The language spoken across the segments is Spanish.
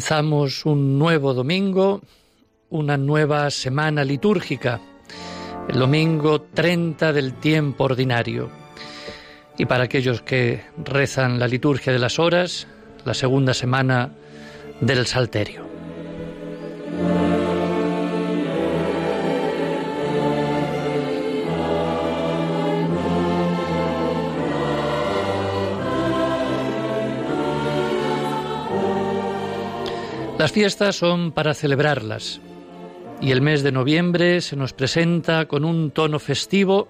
Comenzamos un nuevo domingo, una nueva semana litúrgica, el domingo 30 del tiempo ordinario. Y para aquellos que rezan la liturgia de las horas, la segunda semana del Salterio. Las fiestas son para celebrarlas y el mes de noviembre se nos presenta con un tono festivo,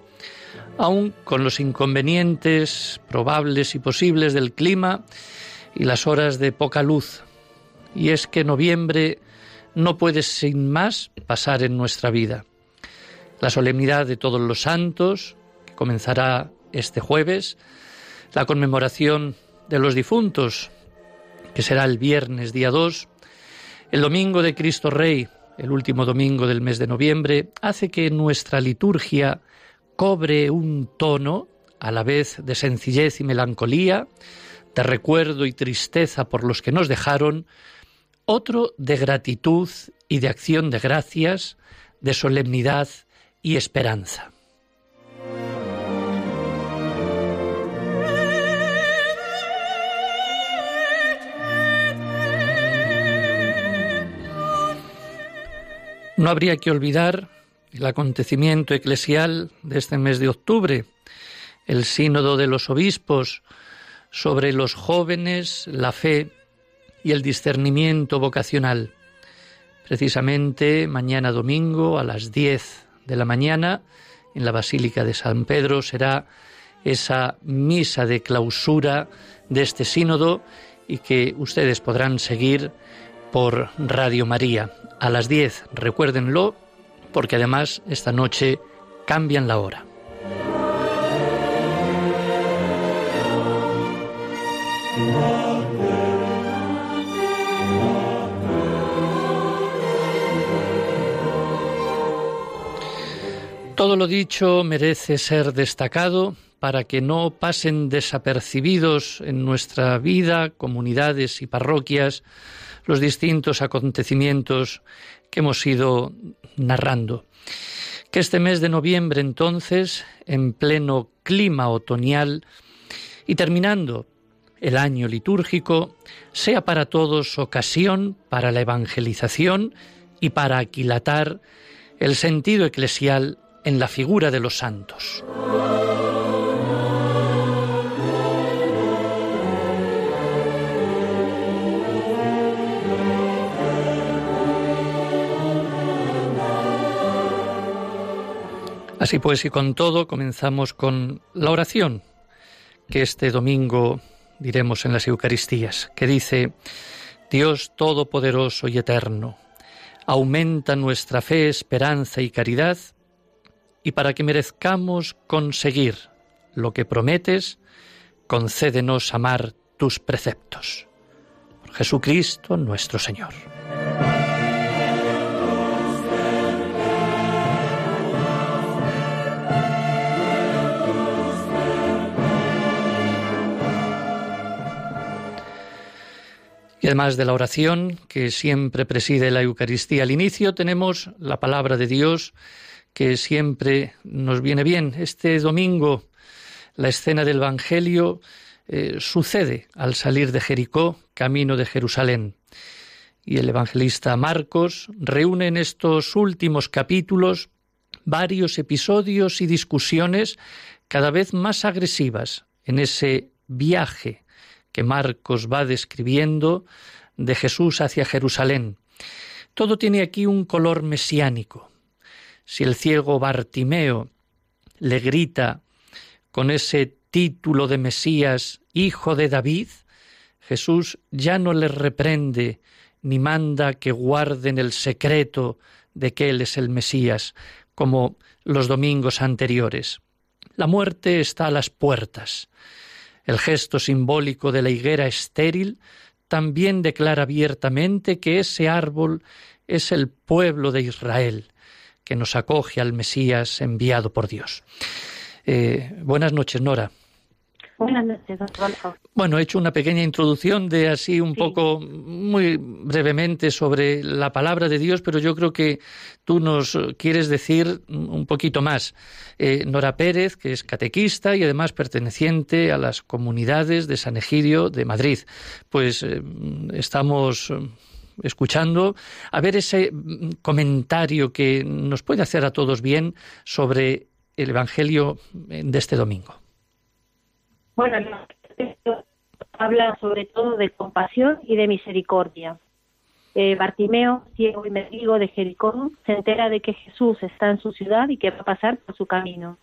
aun con los inconvenientes probables y posibles del clima y las horas de poca luz. Y es que noviembre no puede sin más pasar en nuestra vida. La solemnidad de todos los santos, que comenzará este jueves, la conmemoración de los difuntos, que será el viernes día 2, el domingo de Cristo Rey, el último domingo del mes de noviembre, hace que nuestra liturgia cobre un tono a la vez de sencillez y melancolía, de recuerdo y tristeza por los que nos dejaron, otro de gratitud y de acción de gracias, de solemnidad y esperanza. No habría que olvidar el acontecimiento eclesial de este mes de octubre, el sínodo de los obispos sobre los jóvenes, la fe y el discernimiento vocacional. Precisamente mañana domingo a las 10 de la mañana en la Basílica de San Pedro será esa misa de clausura de este sínodo y que ustedes podrán seguir por Radio María a las 10, recuérdenlo, porque además esta noche cambian la hora. Todo lo dicho merece ser destacado para que no pasen desapercibidos en nuestra vida, comunidades y parroquias los distintos acontecimientos que hemos ido narrando. Que este mes de noviembre entonces, en pleno clima otoñal y terminando el año litúrgico, sea para todos ocasión para la evangelización y para aquilatar el sentido eclesial en la figura de los santos. Así pues, y con todo, comenzamos con la oración que este domingo diremos en las Eucaristías, que dice, Dios Todopoderoso y Eterno, aumenta nuestra fe, esperanza y caridad, y para que merezcamos conseguir lo que prometes, concédenos amar tus preceptos. Por Jesucristo nuestro Señor. Y además de la oración que siempre preside la Eucaristía al inicio, tenemos la palabra de Dios que siempre nos viene bien. Este domingo la escena del Evangelio eh, sucede al salir de Jericó, camino de Jerusalén. y el evangelista Marcos reúne en estos últimos capítulos varios episodios y discusiones cada vez más agresivas en ese viaje que Marcos va describiendo de Jesús hacia Jerusalén. Todo tiene aquí un color mesiánico. Si el ciego Bartimeo le grita con ese título de Mesías, Hijo de David, Jesús ya no le reprende ni manda que guarden el secreto de que Él es el Mesías, como los domingos anteriores. La muerte está a las puertas. El gesto simbólico de la higuera estéril también declara abiertamente que ese árbol es el pueblo de Israel, que nos acoge al Mesías enviado por Dios. Eh, buenas noches, Nora. Buenas noches, Bueno, he hecho una pequeña introducción de así un poco, muy brevemente, sobre la palabra de Dios, pero yo creo que tú nos quieres decir un poquito más. Eh, Nora Pérez, que es catequista y además perteneciente a las comunidades de San Egidio de Madrid. Pues eh, estamos escuchando, a ver ese comentario que nos puede hacer a todos bien sobre el Evangelio de este domingo. Bueno, habla sobre todo de compasión y de misericordia. Eh, Bartimeo, ciego y mendigo de Jericó, se entera de que Jesús está en su ciudad y que va a pasar por su camino.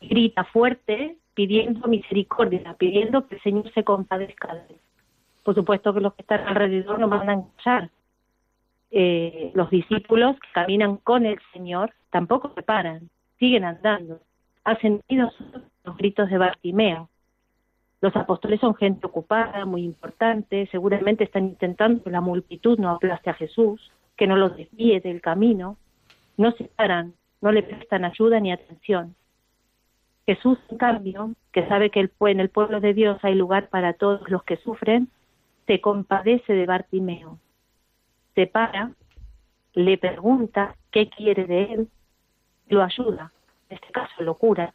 grita fuerte pidiendo misericordia, pidiendo que el Señor se compadezca de él. Por supuesto que los que están alrededor no van a escuchar. Eh, los discípulos que caminan con el Señor tampoco se paran, siguen andando. Hacen oídos los gritos de Bartimeo. Los apóstoles son gente ocupada, muy importante, seguramente están intentando que la multitud no aplaste a Jesús, que no los desvíe del camino, no se paran, no le prestan ayuda ni atención. Jesús, en cambio, que sabe que en el pueblo de Dios hay lugar para todos los que sufren, se compadece de Bartimeo. Se para, le pregunta qué quiere de él, lo ayuda, en este caso lo cura.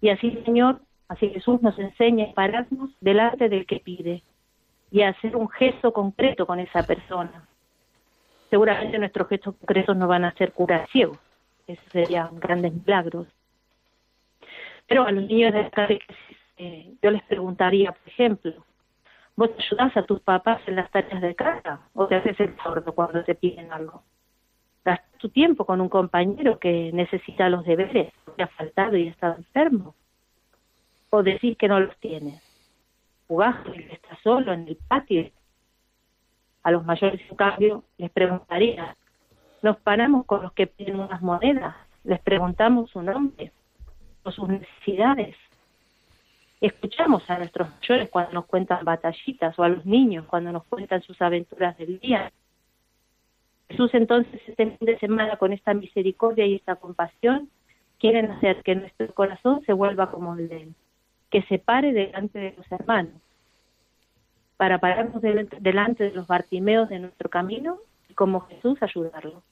Y así, Señor, Así Jesús nos enseña a pararnos delante del que pide y a hacer un gesto concreto con esa persona. Seguramente nuestros gestos concretos no van a ser curar ciegos, esos serían grandes milagros. Pero a los niños de la eh, yo les preguntaría, por ejemplo, ¿vos ayudás a tus papás en las tareas de casa o te haces el sordo cuando te piden algo? ¿Gastas tu tiempo con un compañero que necesita los deberes, que ha faltado y está enfermo? O decir que no los tienes. Jugás y está solo en el patio. A los mayores, en cambio, les preguntaría, nos paramos con los que piden unas monedas, les preguntamos su nombre o sus necesidades. Escuchamos a nuestros mayores cuando nos cuentan batallitas o a los niños cuando nos cuentan sus aventuras del día. Jesús entonces este fin de semana con esta misericordia y esta compasión quieren hacer que nuestro corazón se vuelva como el de él que se pare delante de los hermanos, para pararnos delante de los bartimeos de nuestro camino y como Jesús ayudarlo.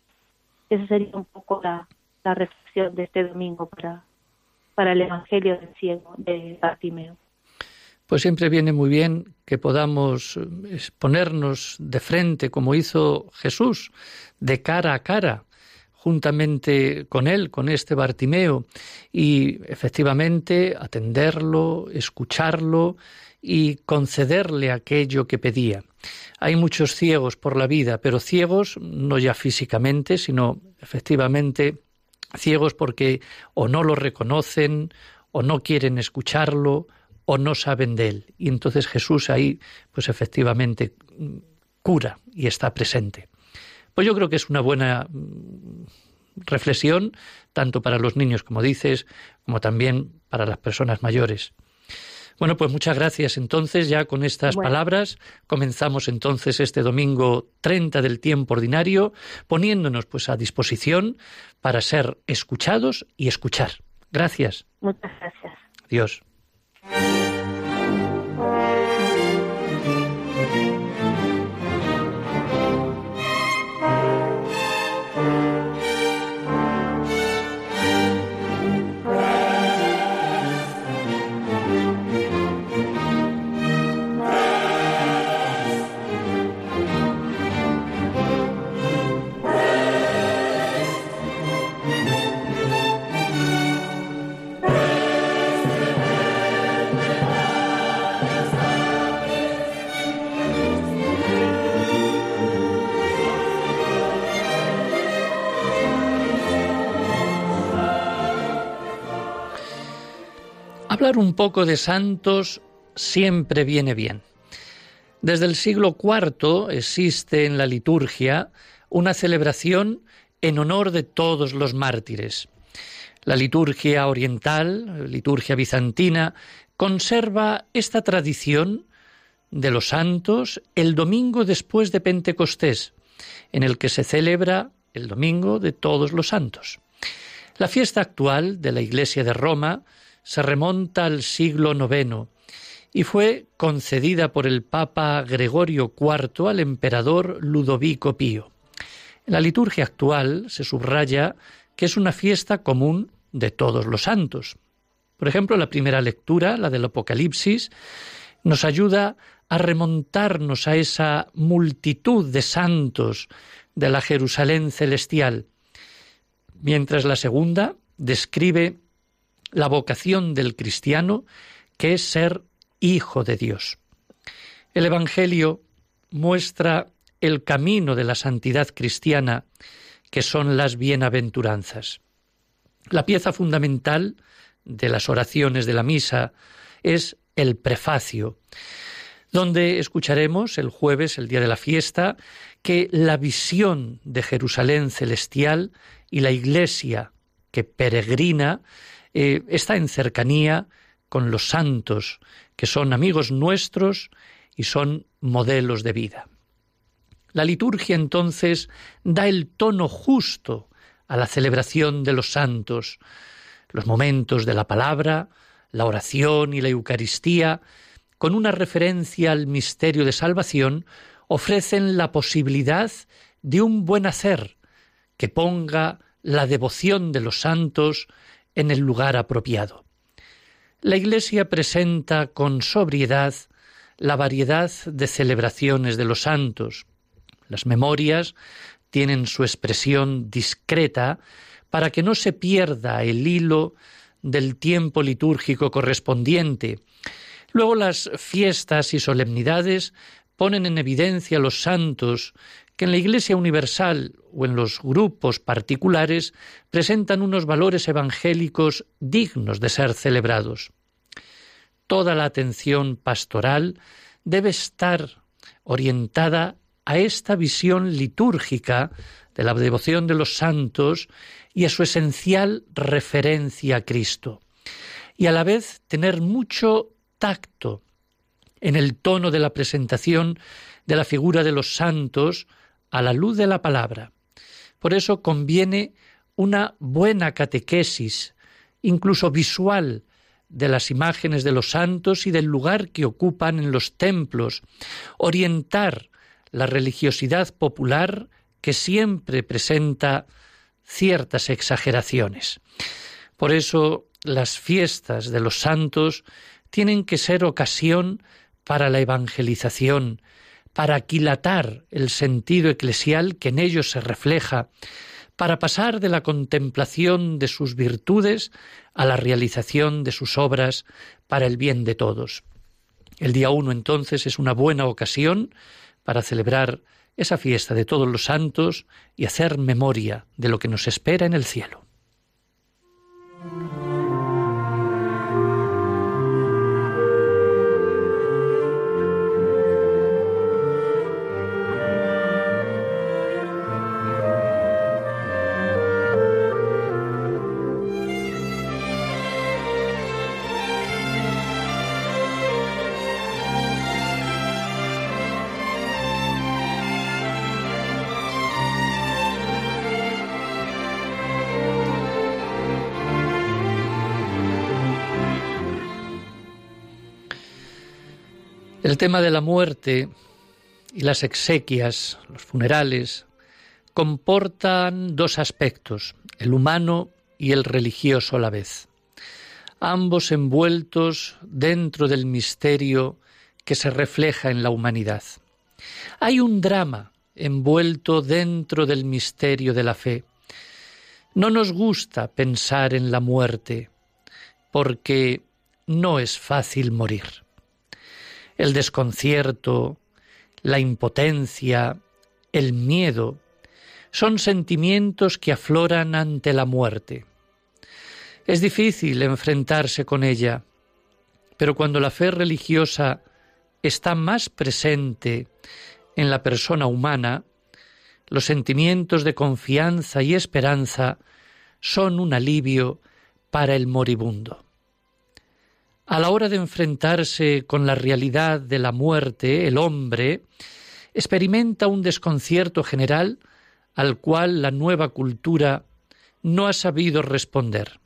Esa sería un poco la, reflexión de este domingo para, para el Evangelio del ciego, de Bartimeo. Pues siempre viene muy bien que podamos ponernos de frente, como hizo Jesús, de cara a cara, juntamente con él, con este Bartimeo, y efectivamente atenderlo, escucharlo y concederle aquello que pedía. Hay muchos ciegos por la vida, pero ciegos no ya físicamente, sino efectivamente ciegos porque o no lo reconocen, o no quieren escucharlo, o no saben de él. Y entonces Jesús ahí, pues efectivamente, cura y está presente. Pues yo creo que es una buena mm, reflexión, tanto para los niños, como dices, como también para las personas mayores. Bueno, pues muchas gracias. Entonces, ya con estas palabras, comenzamos entonces este domingo 30 del tiempo ordinario, poniéndonos pues a disposición para ser escuchados y escuchar. Gracias. Muchas gracias. Dios. Hablar un poco de santos siempre viene bien. Desde el siglo IV existe en la liturgia una celebración en honor de todos los mártires. La liturgia oriental, liturgia bizantina, conserva esta tradición de los santos el domingo después de Pentecostés, en el que se celebra el domingo de todos los santos. La fiesta actual de la Iglesia de Roma se remonta al siglo IX y fue concedida por el Papa Gregorio IV al emperador Ludovico Pío. En la liturgia actual se subraya que es una fiesta común de todos los santos. Por ejemplo, la primera lectura, la del Apocalipsis, nos ayuda a remontarnos a esa multitud de santos de la Jerusalén celestial, mientras la segunda describe la vocación del cristiano, que es ser hijo de Dios. El Evangelio muestra el camino de la santidad cristiana, que son las bienaventuranzas. La pieza fundamental de las oraciones de la misa es el prefacio, donde escucharemos el jueves, el día de la fiesta, que la visión de Jerusalén celestial y la iglesia que peregrina eh, está en cercanía con los santos, que son amigos nuestros y son modelos de vida. La liturgia entonces da el tono justo a la celebración de los santos, los momentos de la palabra, la oración y la Eucaristía, con una referencia al misterio de salvación, ofrecen la posibilidad de un buen hacer que ponga la devoción de los santos en el lugar apropiado. La Iglesia presenta con sobriedad la variedad de celebraciones de los santos. Las memorias tienen su expresión discreta para que no se pierda el hilo del tiempo litúrgico correspondiente. Luego las fiestas y solemnidades ponen en evidencia los santos que en la Iglesia universal o en los grupos particulares presentan unos valores evangélicos dignos de ser celebrados. Toda la atención pastoral debe estar orientada a esta visión litúrgica de la devoción de los santos y a su esencial referencia a Cristo, y a la vez tener mucho tacto en el tono de la presentación de la figura de los santos a la luz de la palabra. Por eso conviene una buena catequesis, incluso visual, de las imágenes de los santos y del lugar que ocupan en los templos, orientar la religiosidad popular que siempre presenta ciertas exageraciones. Por eso las fiestas de los santos tienen que ser ocasión para la evangelización, para aquilatar el sentido eclesial que en ellos se refleja, para pasar de la contemplación de sus virtudes a la realización de sus obras para el bien de todos. El día uno entonces es una buena ocasión para celebrar esa fiesta de todos los santos y hacer memoria de lo que nos espera en el cielo. El tema de la muerte y las exequias, los funerales, comportan dos aspectos, el humano y el religioso a la vez, ambos envueltos dentro del misterio que se refleja en la humanidad. Hay un drama envuelto dentro del misterio de la fe. No nos gusta pensar en la muerte, porque no es fácil morir el desconcierto, la impotencia, el miedo, son sentimientos que afloran ante la muerte. Es difícil enfrentarse con ella, Pero cuando la fe religiosa está más presente en la persona humana, los sentimientos de confianza y esperanza son un alivio para el moribundo. A la hora de enfrentarse con la realidad de la muerte, el hombre experimenta un desconcierto general al cual la nueva cultura no ha sabido responder.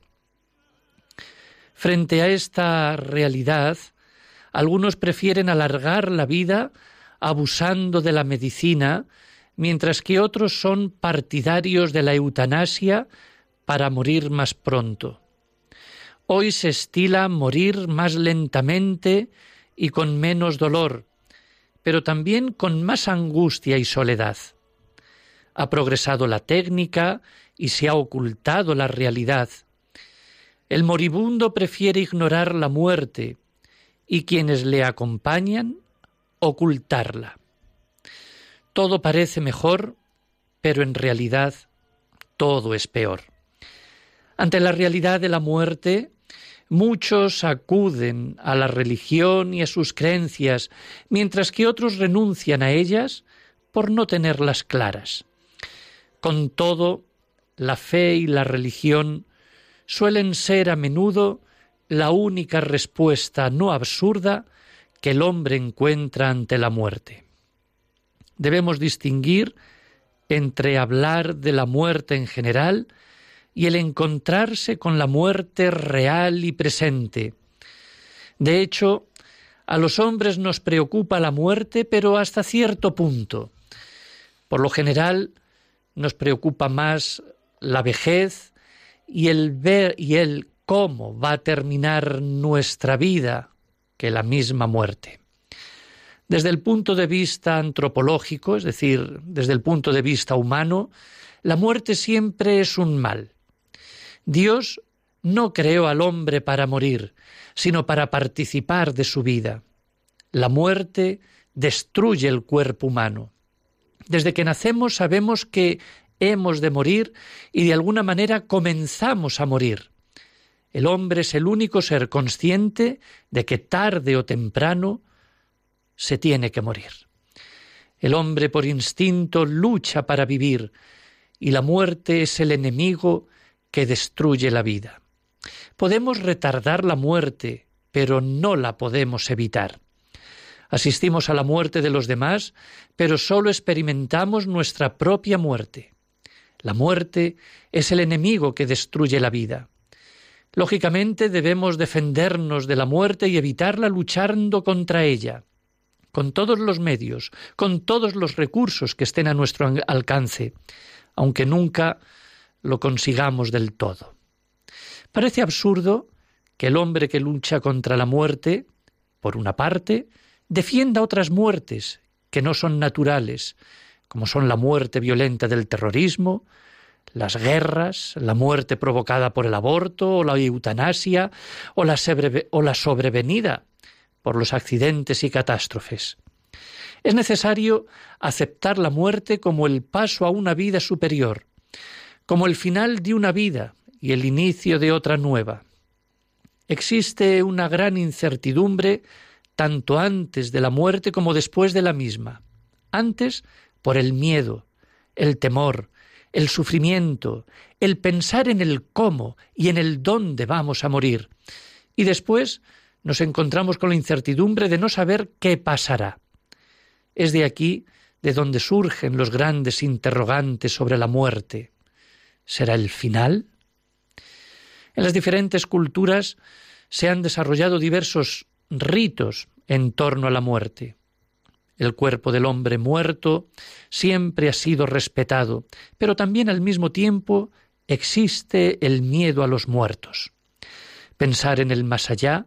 Frente a esta realidad, algunos prefieren alargar la vida abusando de la medicina, mientras que otros son partidarios de la eutanasia para morir más pronto. Hoy se estila morir más lentamente y con menos dolor, pero también con más angustia y soledad. Ha progresado la técnica y se ha ocultado la realidad. El moribundo prefiere ignorar la muerte y quienes le acompañan ocultarla. Todo parece mejor, pero en realidad todo es peor. Ante la realidad de la muerte, Muchos acuden a la religión y a sus creencias, mientras que otros renuncian a ellas por no tenerlas claras. Con todo, la fe y la religión suelen ser a menudo la única respuesta no absurda que el hombre encuentra ante la muerte. Debemos distinguir entre hablar de la muerte en general y el encontrarse con la muerte real y presente. De hecho, a los hombres nos preocupa la muerte, pero hasta cierto punto. Por lo general, nos preocupa más la vejez y el ver y el cómo va a terminar nuestra vida que la misma muerte. Desde el punto de vista antropológico, es decir, desde el punto de vista humano, la muerte siempre es un mal. Dios no creó al hombre para morir, sino para participar de su vida. La muerte destruye el cuerpo humano. Desde que nacemos sabemos que hemos de morir y de alguna manera comenzamos a morir. El hombre es el único ser consciente de que tarde o temprano se tiene que morir. El hombre por instinto lucha para vivir y la muerte es el enemigo que destruye la vida. Podemos retardar la muerte, pero no la podemos evitar. Asistimos a la muerte de los demás, pero sólo experimentamos nuestra propia muerte. La muerte es el enemigo que destruye la vida. Lógicamente debemos defendernos de la muerte y evitarla luchando contra ella, con todos los medios, con todos los recursos que estén a nuestro alcance, aunque nunca lo consigamos del todo. Parece absurdo que el hombre que lucha contra la muerte, por una parte, defienda otras muertes que no son naturales, como son la muerte violenta del terrorismo, las guerras, la muerte provocada por el aborto o la eutanasia o la, o la sobrevenida por los accidentes y catástrofes. Es necesario aceptar la muerte como el paso a una vida superior, como el final de una vida y el inicio de otra nueva. Existe una gran incertidumbre tanto antes de la muerte como después de la misma. Antes por el miedo, el temor, el sufrimiento, el pensar en el cómo y en el dónde vamos a morir. Y después nos encontramos con la incertidumbre de no saber qué pasará. Es de aquí de donde surgen los grandes interrogantes sobre la muerte será el final? En las diferentes culturas se han desarrollado diversos ritos en torno a la muerte. El cuerpo del hombre muerto siempre ha sido respetado, pero también al mismo tiempo existe el miedo a los muertos. Pensar en el más allá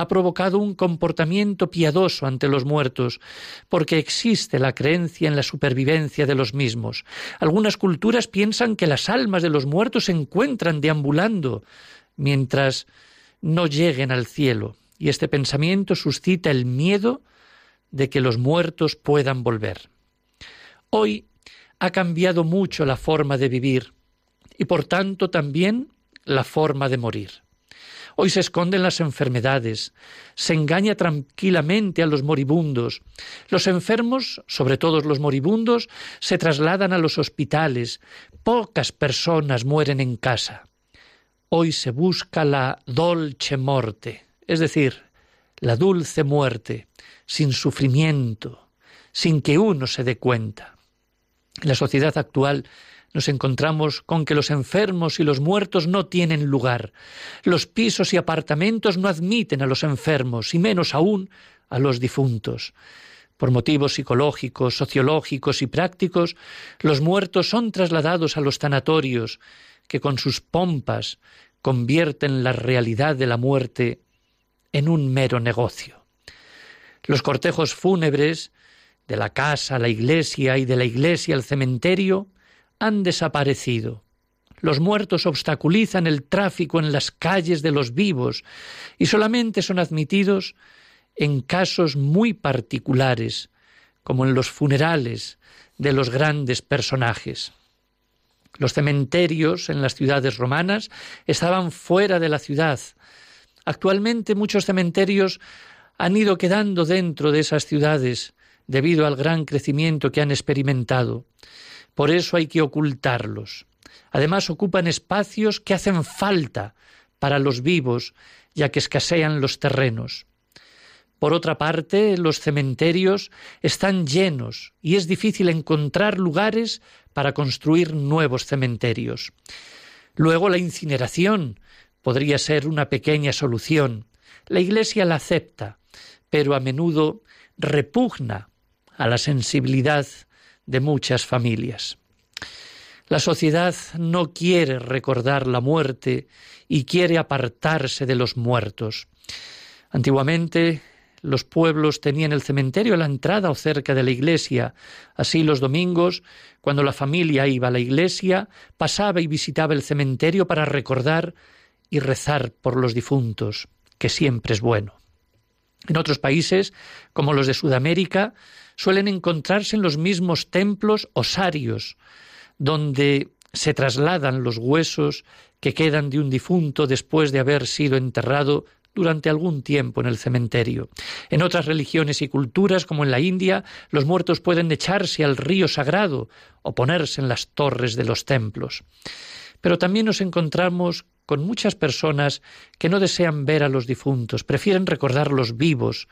ha provocado un comportamiento piadoso ante los muertos, porque existe la creencia en la supervivencia de los mismos. Algunas culturas piensan que las almas de los muertos se encuentran deambulando mientras no lleguen al cielo, y este pensamiento suscita el miedo de que los muertos puedan volver. Hoy ha cambiado mucho la forma de vivir y por tanto también la forma de morir. Hoy se esconden las enfermedades, se engaña tranquilamente a los moribundos. Los enfermos, sobre todo los moribundos, se trasladan a los hospitales. Pocas personas mueren en casa. Hoy se busca la dolce morte, es decir, la dulce muerte, sin sufrimiento, sin que uno se dé cuenta. En la sociedad actual nos encontramos con que los enfermos y los muertos no tienen lugar. Los pisos y apartamentos no admiten a los enfermos, y menos aún a los difuntos. Por motivos psicológicos, sociológicos y prácticos, los muertos son trasladados a los tanatorios, que con sus pompas convierten la realidad de la muerte en un mero negocio. Los cortejos fúnebres, de la casa a la iglesia y de la iglesia al cementerio, han desaparecido. Los muertos obstaculizan el tráfico en las calles de los vivos y solamente son admitidos en casos muy particulares, como en los funerales de los grandes personajes. Los cementerios en las ciudades romanas estaban fuera de la ciudad. Actualmente muchos cementerios han ido quedando dentro de esas ciudades debido al gran crecimiento que han experimentado. Por eso hay que ocultarlos. Además ocupan espacios que hacen falta para los vivos, ya que escasean los terrenos. Por otra parte, los cementerios están llenos y es difícil encontrar lugares para construir nuevos cementerios. Luego la incineración podría ser una pequeña solución. La Iglesia la acepta, pero a menudo repugna a la sensibilidad de muchas familias. La sociedad no quiere recordar la muerte y quiere apartarse de los muertos. Antiguamente los pueblos tenían el cementerio a la entrada o cerca de la iglesia. Así los domingos, cuando la familia iba a la iglesia, pasaba y visitaba el cementerio para recordar y rezar por los difuntos, que siempre es bueno. En otros países, como los de Sudamérica, suelen encontrarse en los mismos templos osarios, donde se trasladan los huesos que quedan de un difunto después de haber sido enterrado durante algún tiempo en el cementerio. En otras religiones y culturas, como en la India, los muertos pueden echarse al río sagrado o ponerse en las torres de los templos. Pero también nos encontramos con muchas personas que no desean ver a los difuntos, prefieren recordarlos vivos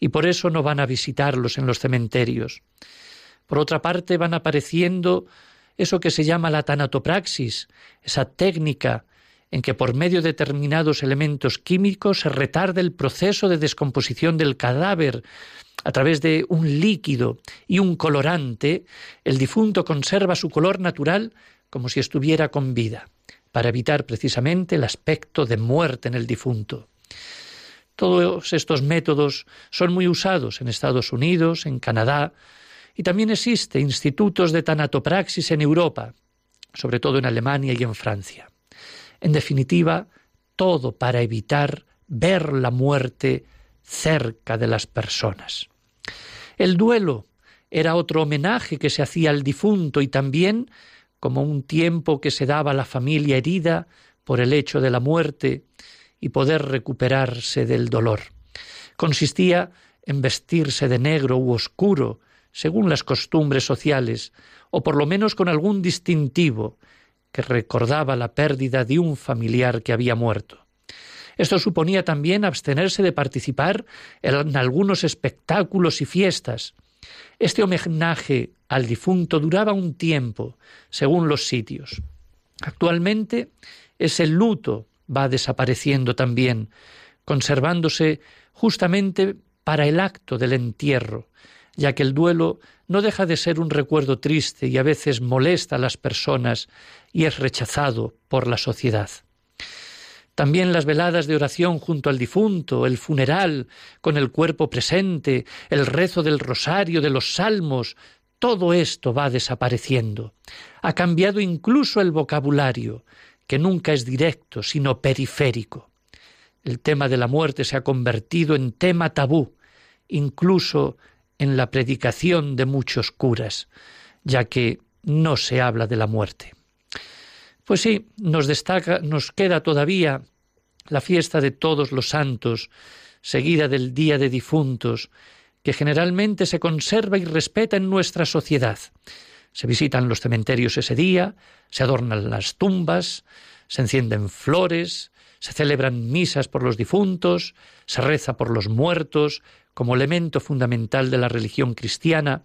y por eso no van a visitarlos en los cementerios. Por otra parte, van apareciendo eso que se llama la tanatopraxis, esa técnica en que por medio de determinados elementos químicos se retarda el proceso de descomposición del cadáver a través de un líquido y un colorante, el difunto conserva su color natural como si estuviera con vida para evitar precisamente el aspecto de muerte en el difunto. Todos estos métodos son muy usados en Estados Unidos, en Canadá, y también existe institutos de tanatopraxis en Europa, sobre todo en Alemania y en Francia. En definitiva, todo para evitar ver la muerte cerca de las personas. El duelo era otro homenaje que se hacía al difunto y también como un tiempo que se daba a la familia herida por el hecho de la muerte y poder recuperarse del dolor. Consistía en vestirse de negro u oscuro, según las costumbres sociales, o por lo menos con algún distintivo que recordaba la pérdida de un familiar que había muerto. Esto suponía también abstenerse de participar en algunos espectáculos y fiestas, este homenaje al difunto duraba un tiempo, según los sitios. Actualmente ese luto va desapareciendo también, conservándose justamente para el acto del entierro, ya que el duelo no deja de ser un recuerdo triste y a veces molesta a las personas y es rechazado por la sociedad. También las veladas de oración junto al difunto, el funeral con el cuerpo presente, el rezo del rosario, de los salmos, todo esto va desapareciendo. Ha cambiado incluso el vocabulario, que nunca es directo, sino periférico. El tema de la muerte se ha convertido en tema tabú, incluso en la predicación de muchos curas, ya que no se habla de la muerte. Pues sí, nos destaca, nos queda todavía la fiesta de todos los santos, seguida del Día de Difuntos, que generalmente se conserva y respeta en nuestra sociedad. Se visitan los cementerios ese día, se adornan las tumbas, se encienden flores, se celebran misas por los difuntos, se reza por los muertos, como elemento fundamental de la religión cristiana,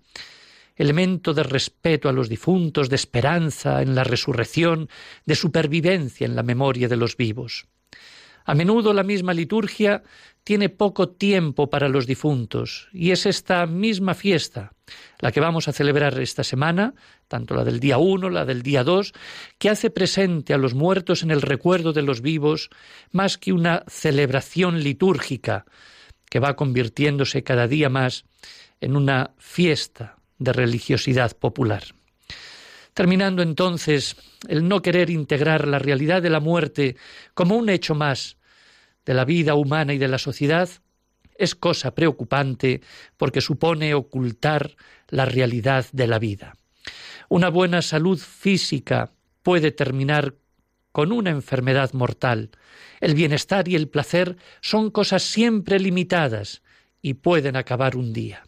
elemento de respeto a los difuntos, de esperanza en la resurrección, de supervivencia en la memoria de los vivos. A menudo la misma liturgia tiene poco tiempo para los difuntos y es esta misma fiesta, la que vamos a celebrar esta semana, tanto la del día 1, la del día 2, que hace presente a los muertos en el recuerdo de los vivos más que una celebración litúrgica que va convirtiéndose cada día más en una fiesta de religiosidad popular. Terminando entonces el no querer integrar la realidad de la muerte como un hecho más de la vida humana y de la sociedad, es cosa preocupante porque supone ocultar la realidad de la vida. Una buena salud física puede terminar con una enfermedad mortal. El bienestar y el placer son cosas siempre limitadas y pueden acabar un día.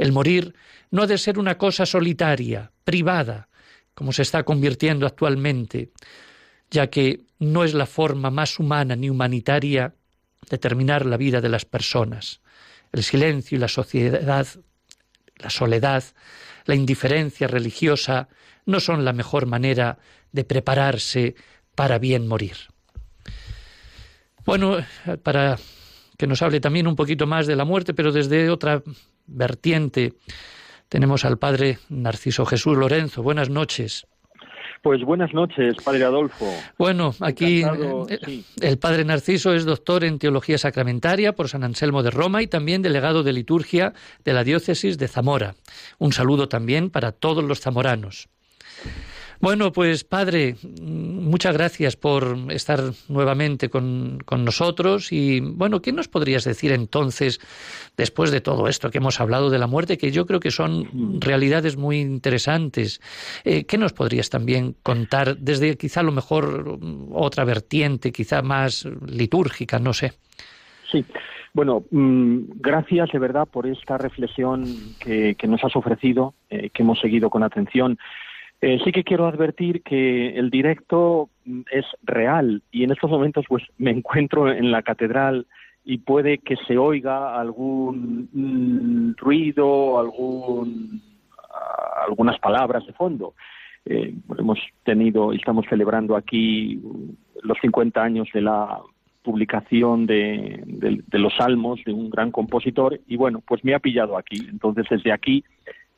El morir no ha de ser una cosa solitaria, privada, como se está convirtiendo actualmente, ya que no es la forma más humana ni humanitaria de terminar la vida de las personas. El silencio y la sociedad, la soledad, la indiferencia religiosa no son la mejor manera de prepararse para bien morir. Bueno, para que nos hable también un poquito más de la muerte, pero desde otra vertiente, tenemos al padre Narciso Jesús Lorenzo. Buenas noches. Pues buenas noches, padre Adolfo. Bueno, aquí eh, el padre Narciso es doctor en teología sacramentaria por San Anselmo de Roma y también delegado de liturgia de la diócesis de Zamora. Un saludo también para todos los zamoranos. Bueno, pues padre, muchas gracias por estar nuevamente con, nosotros y bueno, ¿qué nos podrías decir entonces después de todo esto que hemos hablado de la muerte, que yo creo que son realidades muy interesantes? Eh, ¿Qué nos podrías también contar desde quizá a lo mejor otra vertiente, quizá más litúrgica, no sé? Sí. Bueno, mm, gracias de verdad por esta reflexión que, nos has ofrecido, eh, que hemos seguido con atención. Eh, sí que quiero advertir que el directo mm, es real y en estos momentos pues me encuentro en la catedral y puede que se oiga algún mm, ruido, algún, ah, algunas palabras de fondo. Eh, hemos tenido y estamos celebrando aquí los 50 años de la publicación de, de, los salmos de un gran compositor y bueno, pues me ha pillado aquí. Entonces desde aquí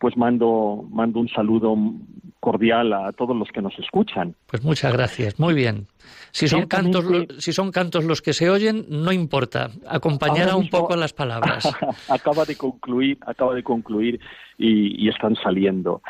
pues mando, mando un saludo cordial a todos los que nos escuchan. Pues muchas gracias, muy bien. Si son, cantos, si son cantos los que se oyen, no importa, acompañará un poco las palabras. acaba de concluir, acaba de concluir y, están saliendo.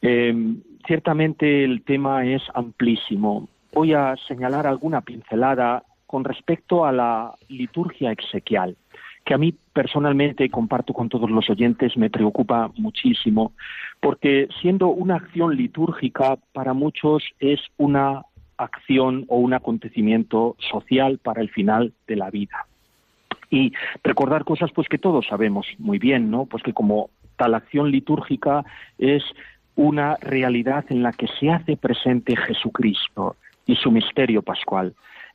Em, ciertamente el tema es amplísimo. Voy a señalar alguna pincelada con respecto a la liturgia exequial que a mí personalmente, comparto con todos los oyentes, me preocupa muchísimo, porque siendo una acción litúrgica, para muchos es una acción o un acontecimiento social para el final de la vida. Y recordar cosas pues que todos sabemos muy bien, ¿no? Pues que como tal acción litúrgica es una realidad en la que se hace presente Jesucristo y su misterio pascual.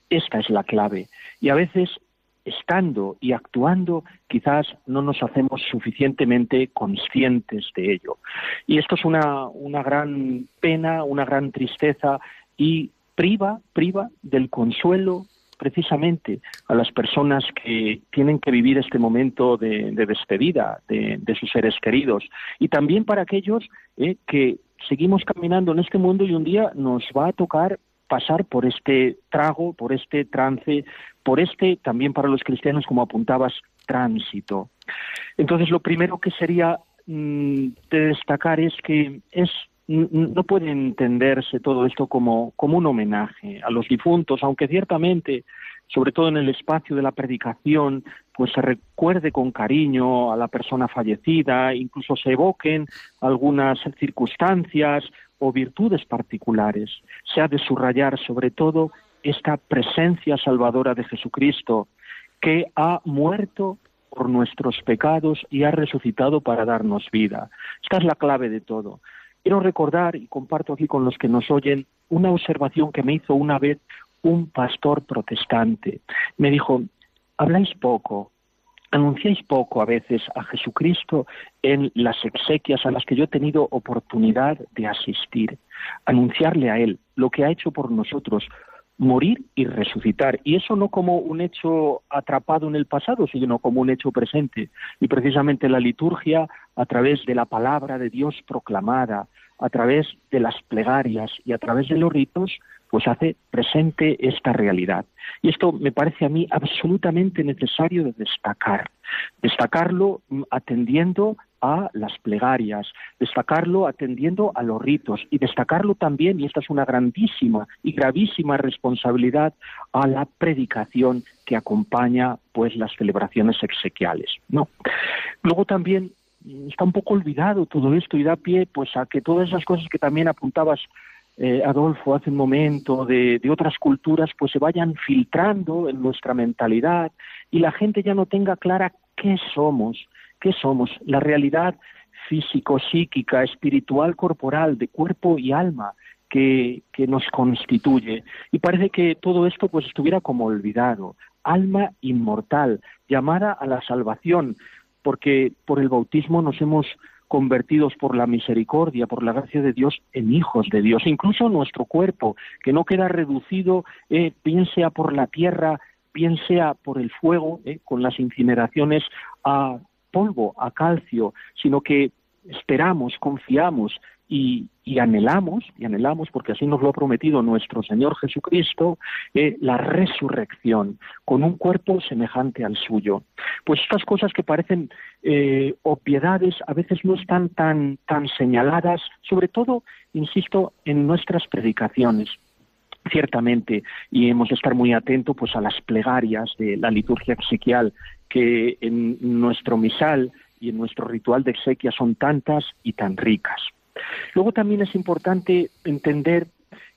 Esta es la clave. Y a veces estando y actuando, quizás no nos hacemos suficientemente conscientes de ello. Y esto es una, una gran pena, una gran tristeza y priva, priva del consuelo precisamente a las personas que tienen que vivir este momento de, despedida de, sus seres queridos y también para aquellos eh, que seguimos caminando en este mundo y un día nos va a tocar pasar por este trago, por este trance, por este, también para los cristianos, como apuntabas, tránsito. Entonces, lo primero que sería mm, de destacar es que es no puede entenderse todo esto como, como un homenaje a los difuntos, aunque ciertamente, sobre todo en el espacio de la predicación, pues se recuerde con cariño a la persona fallecida, incluso se evoquen algunas circunstancias o virtudes particulares. Se ha de subrayar sobre todo esta presencia salvadora de Jesucristo que ha muerto por nuestros pecados y ha resucitado para darnos vida. Esta es la clave de todo. Quiero recordar, y comparto aquí con los que nos oyen, una observación que me hizo una vez un pastor protestante. Me dijo, habláis poco, anunciáis poco a veces a Jesucristo en las exequias a las que yo he tenido oportunidad de asistir, anunciarle a Él lo que ha hecho por nosotros, morir y resucitar. Y eso no como un hecho atrapado en el pasado, sino como un hecho presente. Y precisamente la liturgia, a través de la palabra de Dios proclamada, a través de las plegarias y a través de los ritos, pues hace presente esta realidad. Y esto me parece a mí absolutamente necesario de destacar. Destacarlo mm, atendiendo a las plegarias, destacarlo atendiendo a los ritos y destacarlo también, y esta es una grandísima y gravísima responsabilidad, a la predicación que acompaña pues las celebraciones exequiales. ¿no? Luego también mm, está un poco olvidado todo esto y da pie pues a que todas esas cosas que también apuntabas eh, Adolfo hace un momento, de, otras culturas, pues se vayan filtrando en nuestra mentalidad y la gente ya no tenga clara qué somos, qué somos, la realidad físico, psíquica, espiritual, corporal, de cuerpo y alma que, que nos constituye. Y parece que todo esto pues estuviera como olvidado. Alma inmortal, llamada a la salvación, porque por el bautismo nos hemos convertidos por la misericordia, por la gracia de Dios, en hijos de Dios. Incluso nuestro cuerpo, que no queda reducido, eh, bien sea por la tierra, bien sea por el fuego, eh, con las incineraciones, a polvo, a calcio, sino que esperamos, confiamos y, anhelamos, y anhelamos, porque así nos lo ha prometido nuestro Señor Jesucristo, eh, la resurrección con un cuerpo semejante al suyo. Pues estas cosas que parecen eh, obviedades a veces no están tan, tan señaladas, sobre todo, insisto, en nuestras predicaciones ciertamente, y hemos de estar muy atentos pues, a las plegarias de la liturgia exequial, que en nuestro misal y en nuestro ritual de exequia son tantas y tan ricas. Luego también es importante entender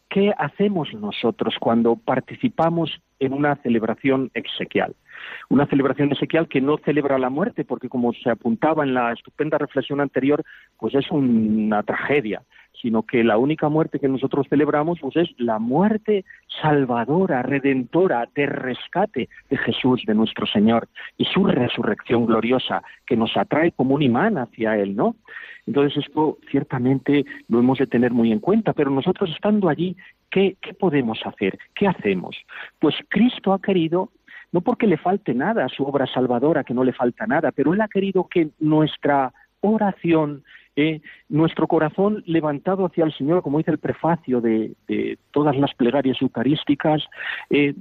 qué hacemos nosotros cuando participamos en una celebración exequial. Una celebración exequial que no celebra la muerte, porque como se apuntaba en la estupenda reflexión anterior, pues es una tragedia, sino que la única muerte que nosotros celebramos pues es la muerte salvadora, redentora, de rescate de Jesús, de nuestro Señor, y su resurrección gloriosa, que nos atrae como un imán hacia Él, ¿no? Entonces esto ciertamente lo hemos de tener muy en cuenta, pero nosotros estando allí, ¿qué, qué podemos hacer? ¿Qué hacemos? Pues Cristo ha querido no porque le falte nada a su obra salvadora, que no le falta nada, pero Él ha querido que nuestra oración, nuestro corazón levantado hacia el Señor, como dice el prefacio de, todas las plegarias eucarísticas, eh,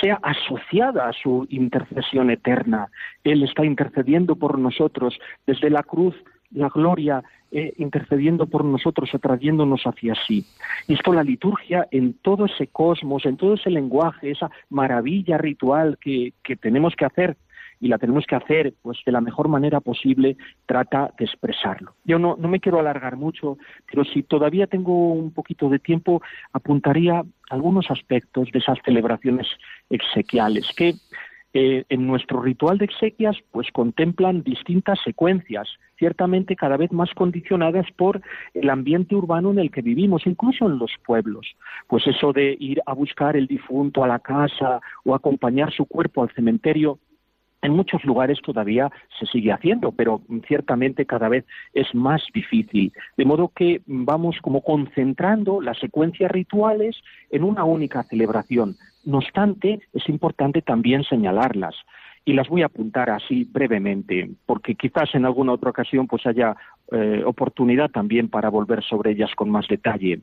sea asociada a su intercesión eterna. Él está intercediendo por nosotros desde la cruz la gloria eh, intercediendo por nosotros, atrayéndonos hacia sí. Y esto la liturgia en todo ese cosmos, en todo ese lenguaje, esa maravilla ritual que, que tenemos que hacer y la tenemos que hacer pues de la mejor manera posible, trata de expresarlo. Yo no, me quiero alargar mucho, pero si todavía tengo un poquito de tiempo, apuntaría algunos aspectos de esas celebraciones exequiales que eh, en nuestro ritual de exequias pues contemplan distintas secuencias, ciertamente cada vez más condicionadas por el ambiente urbano en el que vivimos, incluso en los pueblos. Pues eso de ir a buscar el difunto a la casa o acompañar su cuerpo al cementerio, en muchos lugares todavía se sigue haciendo, pero ciertamente cada vez es más difícil. De modo que vamos como concentrando las secuencias rituales en una única celebración. No obstante, es importante también señalarlas y las voy a apuntar así brevemente, porque quizás en alguna otra ocasión pues haya eh, oportunidad también para volver sobre ellas con más detalle.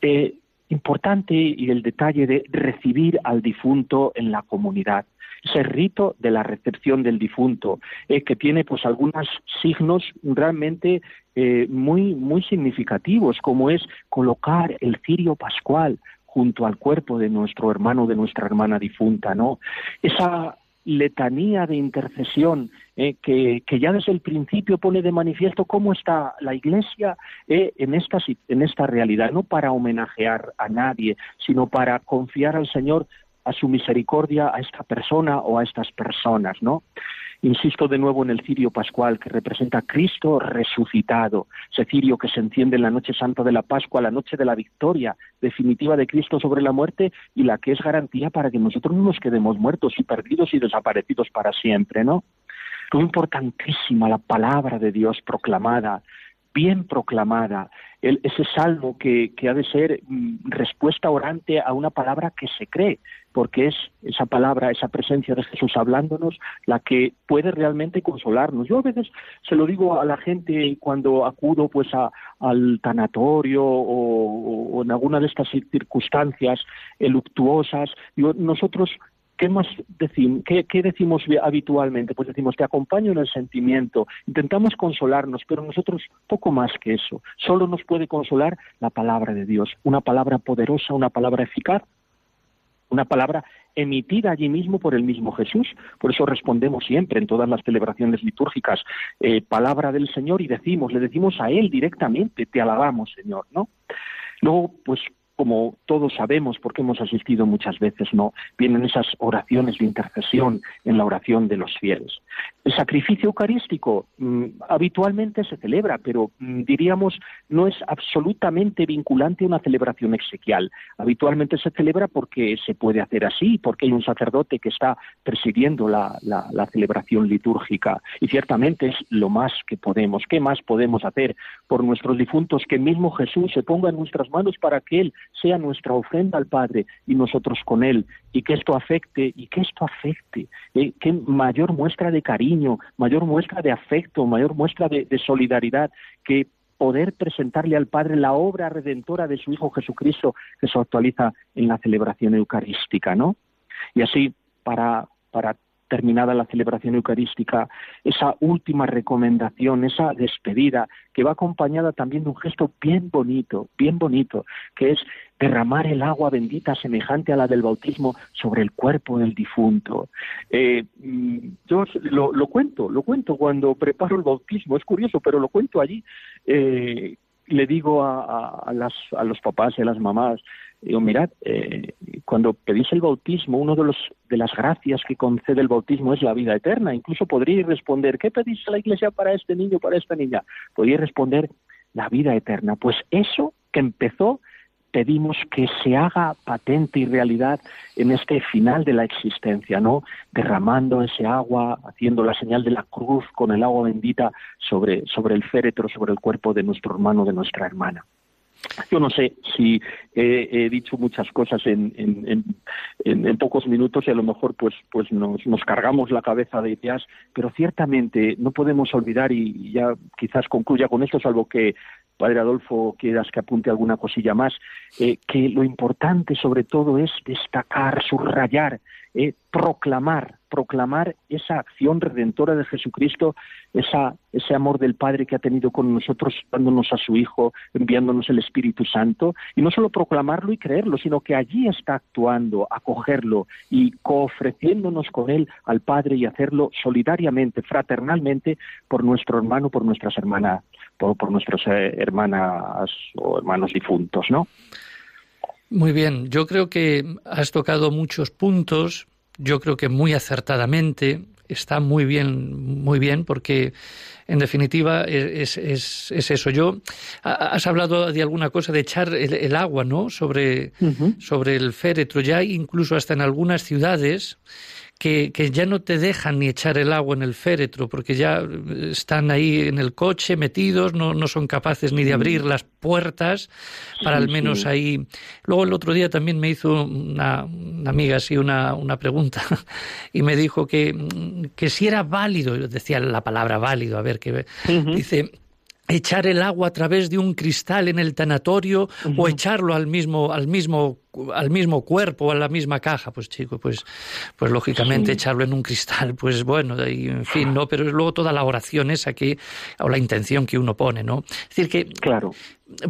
Eh, importante y el detalle de recibir al difunto en la comunidad ese rito de la recepción del difunto, eh, que tiene pues algunos signos realmente eh, muy, muy significativos, como es colocar el cirio pascual junto al cuerpo de nuestro hermano, de nuestra hermana difunta, ¿no? Esa letanía de intercesión eh, que, ya desde el principio pone de manifiesto cómo está la Iglesia eh, en, esta, en esta realidad, no para homenajear a nadie, sino para confiar al Señor a su misericordia a esta persona o a estas personas, ¿no? Insisto de nuevo en el cirio pascual que representa a Cristo resucitado, ese cirio que se enciende en la noche santa de la Pascua, la noche de la victoria definitiva de Cristo sobre la muerte y la que es garantía para que nosotros no nos quedemos muertos y perdidos y desaparecidos para siempre, ¿no? Muy importantísima la palabra de Dios proclamada, bien proclamada, ese salmo que, que, ha de ser mm, respuesta orante a una palabra que se cree, porque es esa palabra, esa presencia de Jesús hablándonos, la que puede realmente consolarnos. Yo a veces se lo digo a la gente cuando acudo pues al tanatorio o, en alguna de estas circunstancias luctuosas, digo, nosotros ¿Qué, más decimos, qué, decimos habitualmente? Pues decimos, te acompaño en el sentimiento, intentamos consolarnos, pero nosotros poco más que eso. Solo nos puede consolar la palabra de Dios, una palabra poderosa, una palabra eficaz, una palabra emitida allí mismo por el mismo Jesús. Por eso respondemos siempre en todas las celebraciones litúrgicas, eh, palabra del Señor y decimos, le decimos a Él directamente, te alabamos, Señor, ¿no? Luego, pues como todos sabemos, porque hemos asistido muchas veces, ¿no? Vienen esas oraciones de intercesión en la oración de los fieles. El sacrificio eucarístico mm, habitualmente se celebra, pero mm, diríamos no es absolutamente vinculante a una celebración exequial. Habitualmente se celebra porque se puede hacer así, porque hay un sacerdote que está presidiendo la, la celebración litúrgica. Y ciertamente es lo más que podemos. ¿Qué más podemos hacer por nuestros difuntos? Que mismo Jesús se ponga en nuestras manos para que Él sea nuestra ofrenda al Padre y nosotros con Él, y que esto afecte, y que esto afecte, eh, que mayor muestra de cariño, mayor muestra de afecto, mayor muestra de, de solidaridad, que poder presentarle al Padre la obra redentora de su Hijo Jesucristo que se actualiza en la celebración eucarística, ¿no? Y así, para, para terminada la celebración eucarística, esa última recomendación, esa despedida, que va acompañada también de un gesto bien bonito, bien bonito, que es derramar el agua bendita semejante a la del bautismo sobre el cuerpo del difunto. Eh, mm, yo lo, cuento, lo cuento cuando preparo el bautismo, es curioso, pero lo cuento allí. Eh, le digo a, a los papás y a las mamás, Digo, mirad, eh, cuando pedís el bautismo, uno de, de las gracias que concede el bautismo es la vida eterna. Incluso podríais responder, ¿qué pedís a la iglesia para este niño, para esta niña? Podríais responder, la vida eterna. Pues eso que empezó, pedimos que se haga patente y realidad en este final de la existencia, ¿no? Derramando ese agua, haciendo la señal de la cruz con el agua bendita sobre, sobre el féretro, sobre el cuerpo de nuestro hermano, de nuestra hermana. Yo no sé si he, dicho muchas cosas en, en, pocos minutos y a lo mejor pues, pues nos, nos, cargamos la cabeza de ideas, pero ciertamente no podemos olvidar, y ya quizás concluya con esto, salvo que Padre Adolfo quieras que apunte alguna cosilla más, eh, que lo importante sobre todo es destacar, subrayar, eh, proclamar, proclamar esa acción redentora de Jesucristo, esa, ese amor del Padre que ha tenido con nosotros, dándonos a su Hijo, enviándonos el Espíritu Santo, y no solo proclamarlo y creerlo, sino que allí está actuando, acogerlo y coofreciéndonos con Él al Padre y hacerlo solidariamente, fraternalmente, por nuestro hermano, por nuestras hermanas, por, por nuestras eh, hermanas o hermanos difuntos, ¿no? Muy bien, yo creo que has tocado muchos puntos, yo creo que muy acertadamente, está muy bien, muy bien, porque en definitiva es, es, es eso. Yo has hablado de alguna cosa de echar el, agua, ¿no? Sobre, sobre el féretro. Ya incluso hasta en algunas ciudades que, ya no te dejan ni echar el agua en el féretro, porque ya están ahí en el coche metidos, no, no son capaces ni de abrir las puertas para al menos ahí. Luego el otro día también me hizo una, amiga así una, una pregunta y me dijo que, que si era válido, decía la palabra válido, a ver, que dice echar el agua a través de un cristal en el tanatorio o echarlo al mismo al mismo al mismo cuerpo a la misma caja. Pues chico pues pues lógicamente echarlo en un cristal pues bueno y, en fin no pero es luego toda la oración esa que o la intención que uno pone no es decir que claro.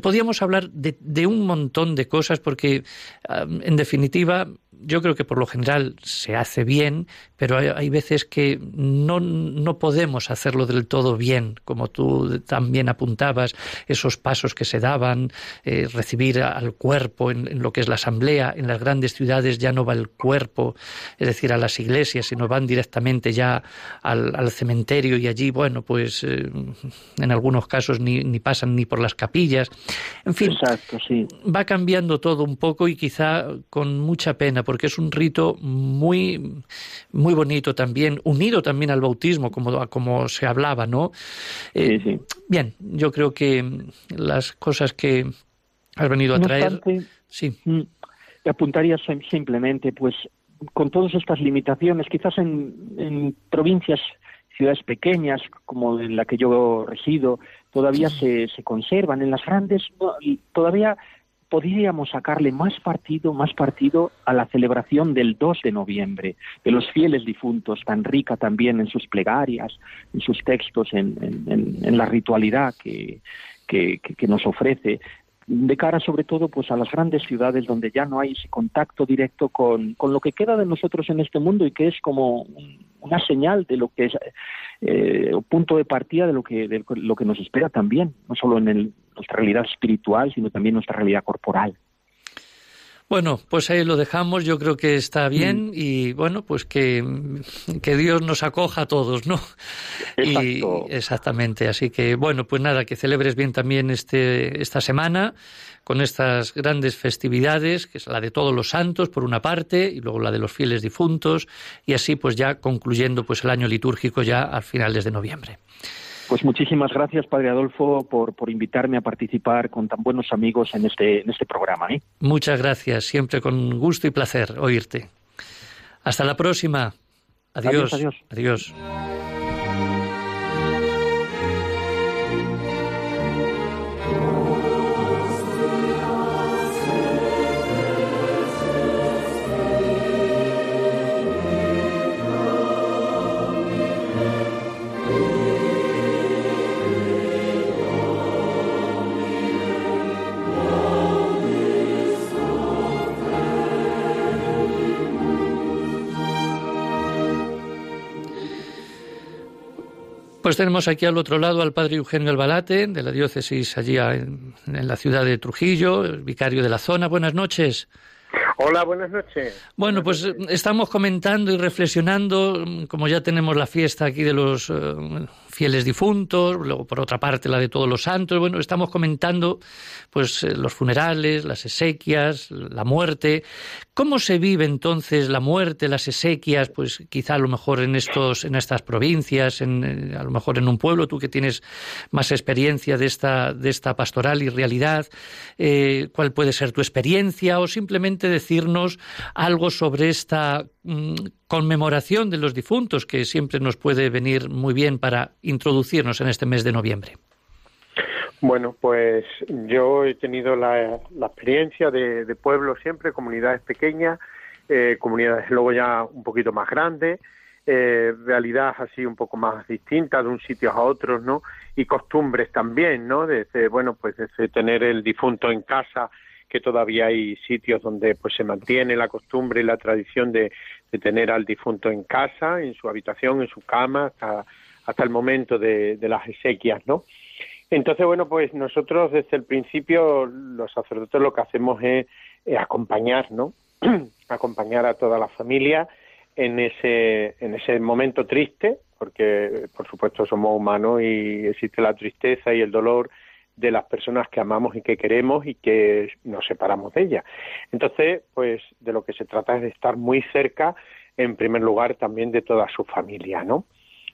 podíamos hablar de, de un montón de cosas porque en definitiva yo creo que por lo general se hace bien, pero hay, veces que no, no, podemos hacerlo del todo bien, como tú también apuntabas, esos pasos que se daban, eh, recibir al cuerpo en, lo que es la asamblea, en las grandes ciudades ya no va el cuerpo, es decir, a las iglesias, sino van directamente ya al, cementerio y allí, bueno, pues eh, en algunos casos ni, ni, pasan ni por las capillas. En fin, va cambiando todo un poco y quizá con mucha pena, porque es un rito muy, muy bonito también, unido también al bautismo, como, como se hablaba, ¿no? Eh, bien, yo creo que las cosas que has venido a traer. sí. Mm, apuntaría simplemente, pues, con todas estas limitaciones, quizás en, en provincias ciudades pequeñas como en la que yo resido todavía se, se conservan en las grandes todavía podríamos sacarle más partido, más partido a la celebración del 2 de noviembre, de los fieles difuntos, tan rica también en sus plegarias, en sus textos, en, la ritualidad que, que, nos ofrece de cara sobre todo pues a las grandes ciudades donde ya no hay ese contacto directo con, con lo que queda de nosotros en este mundo y que es como una señal de lo que es eh, punto de partida de lo que de lo que nos espera también no solo en el, nuestra realidad espiritual sino también nuestra realidad corporal bueno, pues ahí lo dejamos, yo creo que está bien mm. y bueno, pues que, que, Dios nos acoja a todos, ¿no? Y, exactamente, así que bueno, pues nada, que celebres bien también este, esta semana con estas grandes festividades, que es la de todos los santos por una parte y luego la de los fieles difuntos y así pues ya concluyendo pues el año litúrgico ya al finales de noviembre. Pues muchísimas gracias, Padre Adolfo, por, por invitarme a participar con tan buenos amigos en este, en este programa. ¿eh? Muchas gracias, siempre con gusto y placer oírte. Hasta la próxima. Adiós. adiós. adiós. Pues tenemos aquí al otro lado al padre Eugenio Albalate, de la diócesis allí en, en la ciudad de Trujillo, el vicario de la zona. Buenas noches. Hola, buenas noches. Bueno, pues estamos comentando y reflexionando, como ya tenemos la fiesta aquí de los eh, fieles difuntos, luego por otra parte la de todos los santos, bueno, estamos comentando pues eh, los funerales, las exequias, la muerte. ¿Cómo se vive entonces la muerte, las exequias, pues quizá a lo mejor en estos en estas provincias, en, eh, a lo mejor en un pueblo, tú que tienes más experiencia de esta de esta pastoral y realidad, eh, cuál puede ser tu experiencia o simplemente decirnos algo sobre esta mm, conmemoración de los difuntos que siempre nos puede venir muy bien para introducirnos en este mes de noviembre. Bueno, pues yo he tenido la, experiencia de, pueblos siempre, comunidades pequeñas, eh, comunidades luego ya un poquito más grandes, eh, realidad así un poco más distinta de un sitio a otro, ¿no? Y costumbres también, ¿no? Bueno, pues desde tener el difunto en casa, que todavía hay sitios donde pues se mantiene la costumbre y la tradición de, tener al difunto en casa, en su habitación, en su cama, hasta, el momento de, de las exequias, ¿no? Entonces, bueno, pues nosotros desde el principio, los sacerdotes lo que hacemos es, acompañar, ¿no? acompañar a toda la familia en ese, en ese momento triste, porque por supuesto somos humanos y existe la tristeza y el dolor de las personas que amamos y que queremos y que nos separamos de ellas. Entonces, pues de lo que se trata es de estar muy cerca, en primer lugar, también de toda su familia, ¿no?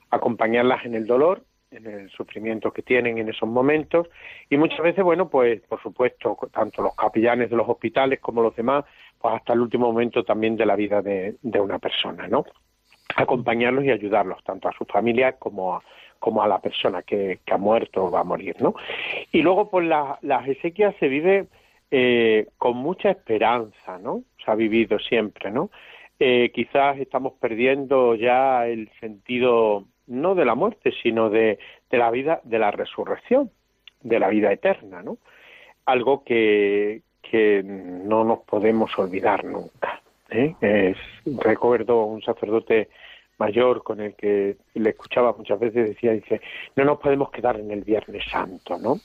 Acompañarlas en el dolor, en el sufrimiento que tienen en esos momentos y muchas veces, bueno, pues por supuesto, tanto los capellanes de los hospitales como los demás, pues hasta el último momento también de la vida de, una persona, ¿no? Acompañarlos y ayudarlos, tanto a su familia como a, como a la persona que, ha muerto o va a morir, ¿no? Y luego, pues la, las exequias se vive eh, con mucha esperanza, ¿no? Se ha vivido siempre, ¿no? Eh, quizás estamos perdiendo ya el sentido no de la muerte, sino de, de la vida, de la resurrección, de la vida eterna, ¿no? Algo que, que no nos podemos olvidar nunca. ¿Eh? recuerdo un sacerdote mayor con el que le escuchaba muchas veces decía dice no nos podemos quedar en el Viernes Santo no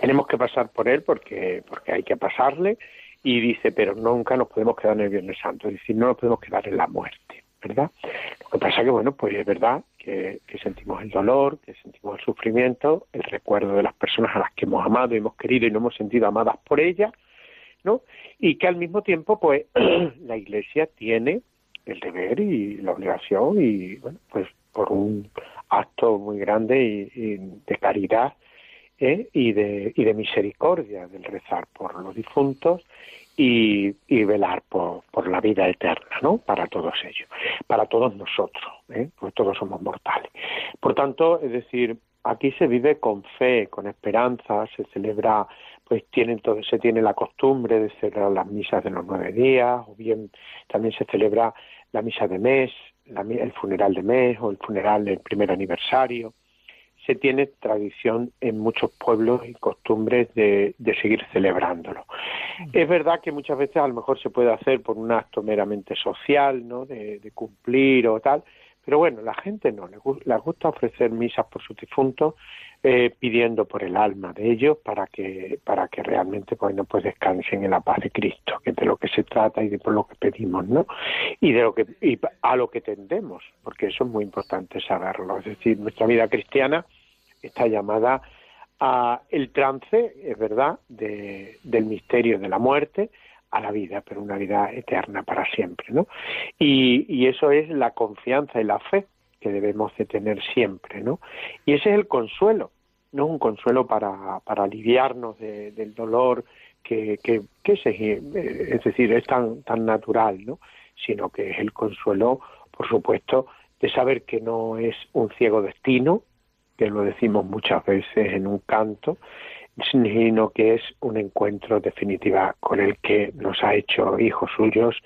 tenemos que pasar por él porque porque hay que pasarle y dice pero nunca nos podemos quedar en el Viernes Santo es decir no nos podemos quedar en la muerte verdad lo que pasa que bueno pues es verdad que, que sentimos el dolor que sentimos el sufrimiento el recuerdo de las personas a las que hemos amado y hemos querido y no hemos sentido amadas por ellas ¿no? Y que al mismo tiempo, pues, la Iglesia tiene el deber y la obligación y, bueno, pues por un acto muy grande y, de caridad ¿eh? y, de, y de misericordia del rezar por los difuntos y, y velar por, por, la vida eterna, ¿no? Para todos ellos, para todos nosotros, ¿eh? porque todos somos mortales. Por tanto, es decir, aquí se vive con fe, con esperanza, se celebra pues tienen todo, se tiene la costumbre de celebrar las misas de los nueve días, o bien también se celebra la misa de mes, el funeral de mes o el funeral del primer aniversario. Se tiene tradición en muchos pueblos y costumbres de, de seguir celebrándolo. Es verdad que muchas veces a lo mejor se puede hacer por un acto meramente social, ¿no? de, de cumplir o tal, pero bueno, la gente no, le, gusta ofrecer misas por sus difuntos eh, pidiendo por el alma de ellos para que para que realmente bueno pues descansen en la paz de Cristo que es de lo que se trata y de por lo que pedimos no y de lo que y a lo que tendemos porque eso es muy importante saberlo. Es decir nuestra vida cristiana está llamada a el trance es verdad de, del misterio de la muerte a la vida, pero una vida eterna para siempre, ¿no? Y, eso es la confianza y la fe que debemos de tener siempre, ¿no? Y ese es el consuelo, no un consuelo para, para aliviarnos del dolor que, que, que es, es decir, es tan, tan natural, ¿no? Sino que es el consuelo, por supuesto, de saber que no es un ciego destino, que lo decimos muchas veces en un canto, sino que es un encuentro definitiva con el que nos ha hecho hijos suyos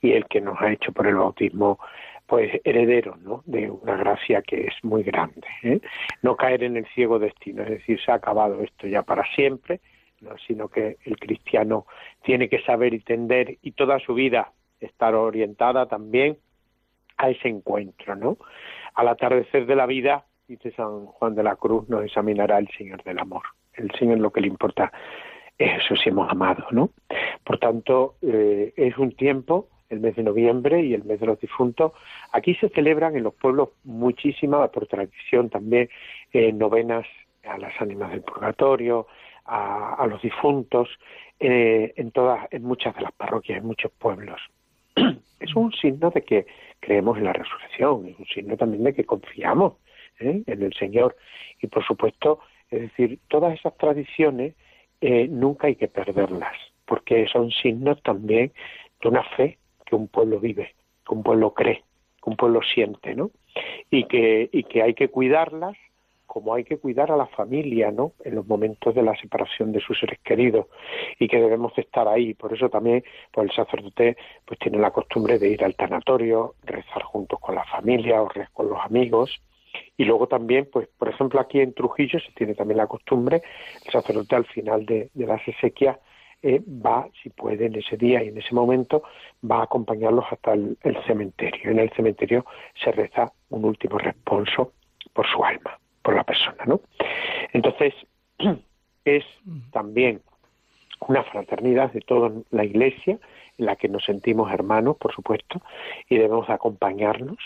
y el que nos ha hecho por el bautismo pues herederos ¿no? de una gracia que es muy grande. ¿eh? No caer en el ciego destino, es decir, se ha acabado esto ya para siempre, ¿no? sino que el cristiano tiene que saber y tender y toda su vida estar orientada también a ese encuentro, ¿no? Al atardecer de la vida, dice San Juan de la Cruz, nos examinará el Señor del Amor el Señor lo que le importa es eso si hemos amado, ¿no? Por tanto, eh, es un tiempo, el mes de noviembre y el mes de los difuntos. Aquí se celebran en los pueblos muchísimas, por tradición también, eh, novenas a las ánimas del purgatorio, a, los difuntos, eh, en todas, en muchas de las parroquias, en muchos pueblos. Es un signo de que creemos en la resurrección, es un signo también de que confiamos en el Señor y, por supuesto, es decir, todas esas tradiciones eh, nunca hay que perderlas, porque son signos también de una fe que un pueblo vive, que un pueblo cree, que un pueblo siente, ¿no? Y que, y que hay que cuidarlas como hay que cuidar a la familia, ¿no? En los momentos de la separación de sus seres queridos y que debemos estar ahí. Por eso también, pues el sacerdote, pues tiene la costumbre de ir al tanatorio, rezar juntos con la familia o con los amigos y luego también, pues, por ejemplo, aquí en Trujillo se tiene también la costumbre, el sacerdote al final de, las exequias eh, va, si puede, en ese día y en ese momento, va a acompañarlos hasta el, cementerio. En el cementerio se reza un último responso por su alma, por la persona, ¿no? Entonces, es también una fraternidad de toda la Iglesia, en la que nos sentimos hermanos, por supuesto, y debemos acompañarnos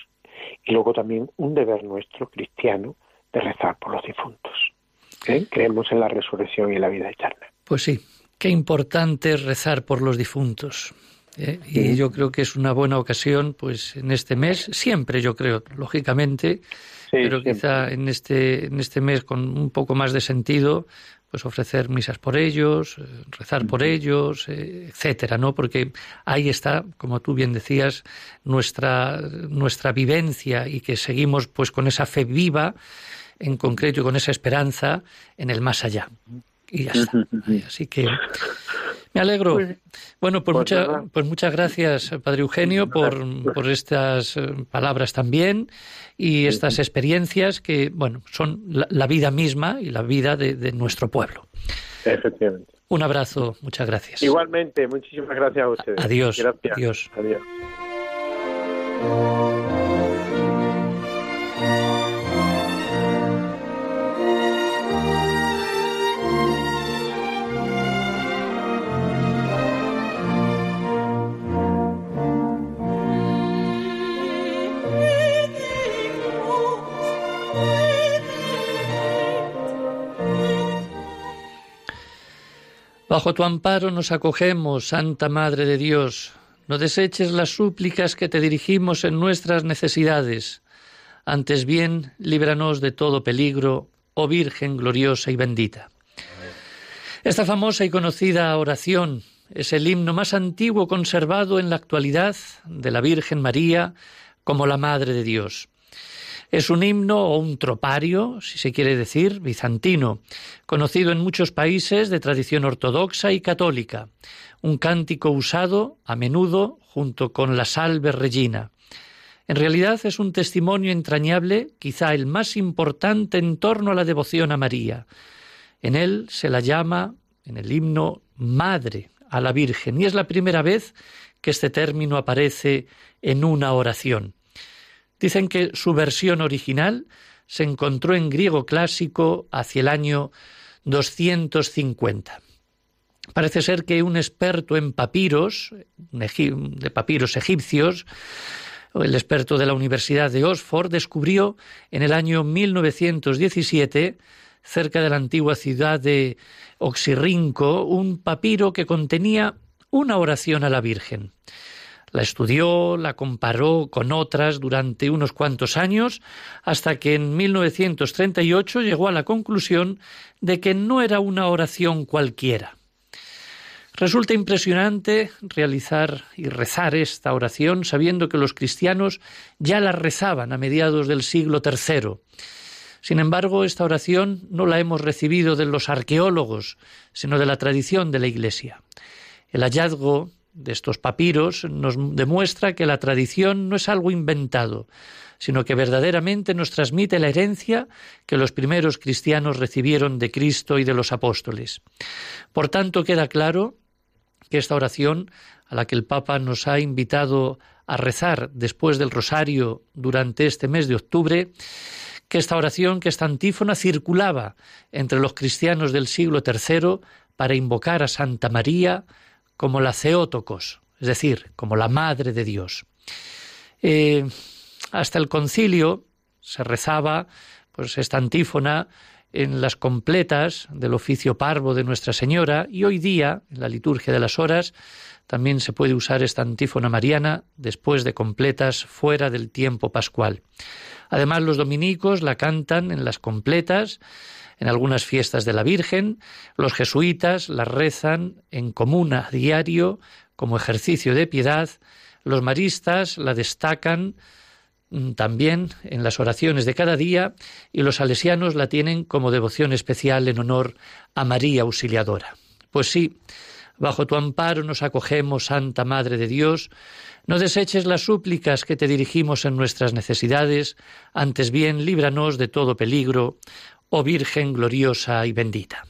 y luego también un deber nuestro cristiano de rezar por los difuntos. ¿eh? Creemos en la resurrección y en la vida eterna. Pues sí, qué importante es rezar por los difuntos. ¿eh? Y yo creo que es una buena ocasión, pues en este mes, siempre yo creo, lógicamente, pero quizá en este, en este mes con un poco más de sentido, pues ofrecer misas por ellos, eh, rezar por ellos, eh, etcétera, ¿no? Porque ahí está, como tú bien decías, nuestra, nuestra vivencia y que seguimos pues con esa fe viva, en concreto y con esa esperanza en el más allá. Y ya está. Así que me alegro. Pues, bueno, pues, pues, pues, muchas gracias, Padre Eugenio, por, por estas eh, palabras también y estas experiencias que, bueno, son la, vida misma y la vida de, nuestro pueblo. Efectivamente. Un abrazo, muchas gracias. Igualmente, muchísimas gracias a ustedes. Adiós. Gracias. Adiós. Adiós. Bajo tu amparo nos acogemos, Santa Madre de Dios. No deseches las súplicas que te dirigimos en nuestras necesidades. Antes bien, líbranos de todo peligro, oh Virgen gloriosa y bendita. Esta famosa y conocida oración es el himno más antiguo conservado en la actualidad de la Virgen María como la Madre de Dios. Es un himno o un tropario, si se quiere decir, bizantino, conocido en muchos países de tradición ortodoxa y católica, un cántico usado a menudo junto con la salve regina. En realidad es un testimonio entrañable, quizá el más importante en torno a la devoción a María. En él se la llama, en el himno, Madre a la Virgen, y es la primera vez que este término aparece en una oración. Dicen que su versión original se encontró en griego clásico hacia el año 250. Parece ser que un experto en papiros, de papiros egipcios, el experto de la Universidad de Oxford, descubrió en el año 1917, cerca de la antigua ciudad de Oxirrinco, un papiro que contenía una oración a la Virgen. La estudió, la comparó con otras durante unos cuantos años, hasta que en 1938 llegó a la conclusión de que no era una oración cualquiera. Resulta impresionante realizar y rezar esta oración sabiendo que los cristianos ya la rezaban a mediados del siglo III. Sin embargo, esta oración no la hemos recibido de los arqueólogos, sino de la tradición de la Iglesia. El hallazgo de estos papiros nos demuestra que la tradición no es algo inventado, sino que verdaderamente nos transmite la herencia que los primeros cristianos recibieron de Cristo y de los apóstoles. Por tanto, queda claro que esta oración, a la que el Papa nos ha invitado a rezar después del rosario durante este mes de octubre, que esta oración, que esta antífona circulaba entre los cristianos del siglo III para invocar a Santa María, como la Ceótocos, es decir, como la Madre de Dios. Eh, hasta el concilio se rezaba pues esta antífona en las completas del oficio parvo de Nuestra Señora y hoy día, en la liturgia de las horas, también se puede usar esta antífona mariana después de completas fuera del tiempo pascual. Además, los dominicos la cantan en las completas en algunas fiestas de la Virgen, los jesuitas la rezan en comuna a diario como ejercicio de piedad, los maristas la destacan mm, también en las oraciones de cada día y los salesianos la tienen como devoción especial en honor a María Auxiliadora. Pues sí, bajo tu amparo nos acogemos, Santa Madre de Dios, no deseches las súplicas que te dirigimos en nuestras necesidades, antes bien líbranos de todo peligro, oh Virgen gloriosa y bendita.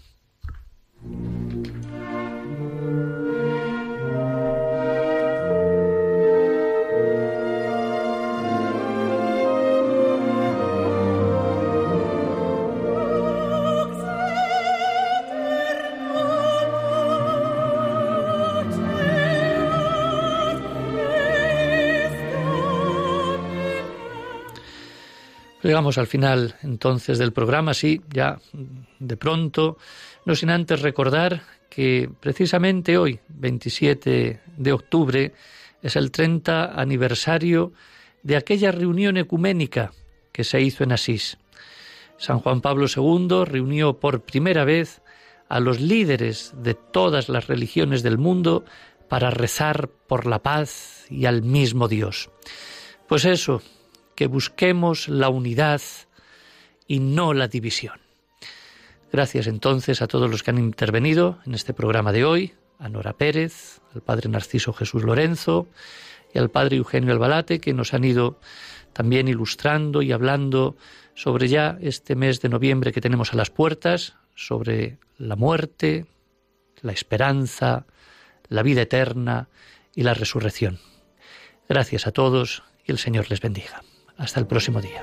Llegamos al final entonces del programa, sí, ya de pronto, no sin antes recordar que precisamente hoy, 27 de octubre, es el 30 aniversario de aquella reunión ecuménica que se hizo en Asís. San Juan Pablo II reunió por primera vez a los líderes de todas las religiones del mundo para rezar por la paz y al mismo Dios. Pues eso, que busquemos la unidad y no la división. Gracias entonces a todos los que han intervenido en este programa de hoy, a Nora Pérez, al padre Narciso Jesús Lorenzo y al padre Eugenio Albalate, que nos han ido también ilustrando y hablando sobre ya este mes de noviembre que tenemos a las puertas, sobre la muerte, la esperanza, la vida eterna y la resurrección. Gracias a todos y el Señor les bendiga. Hasta el próximo día.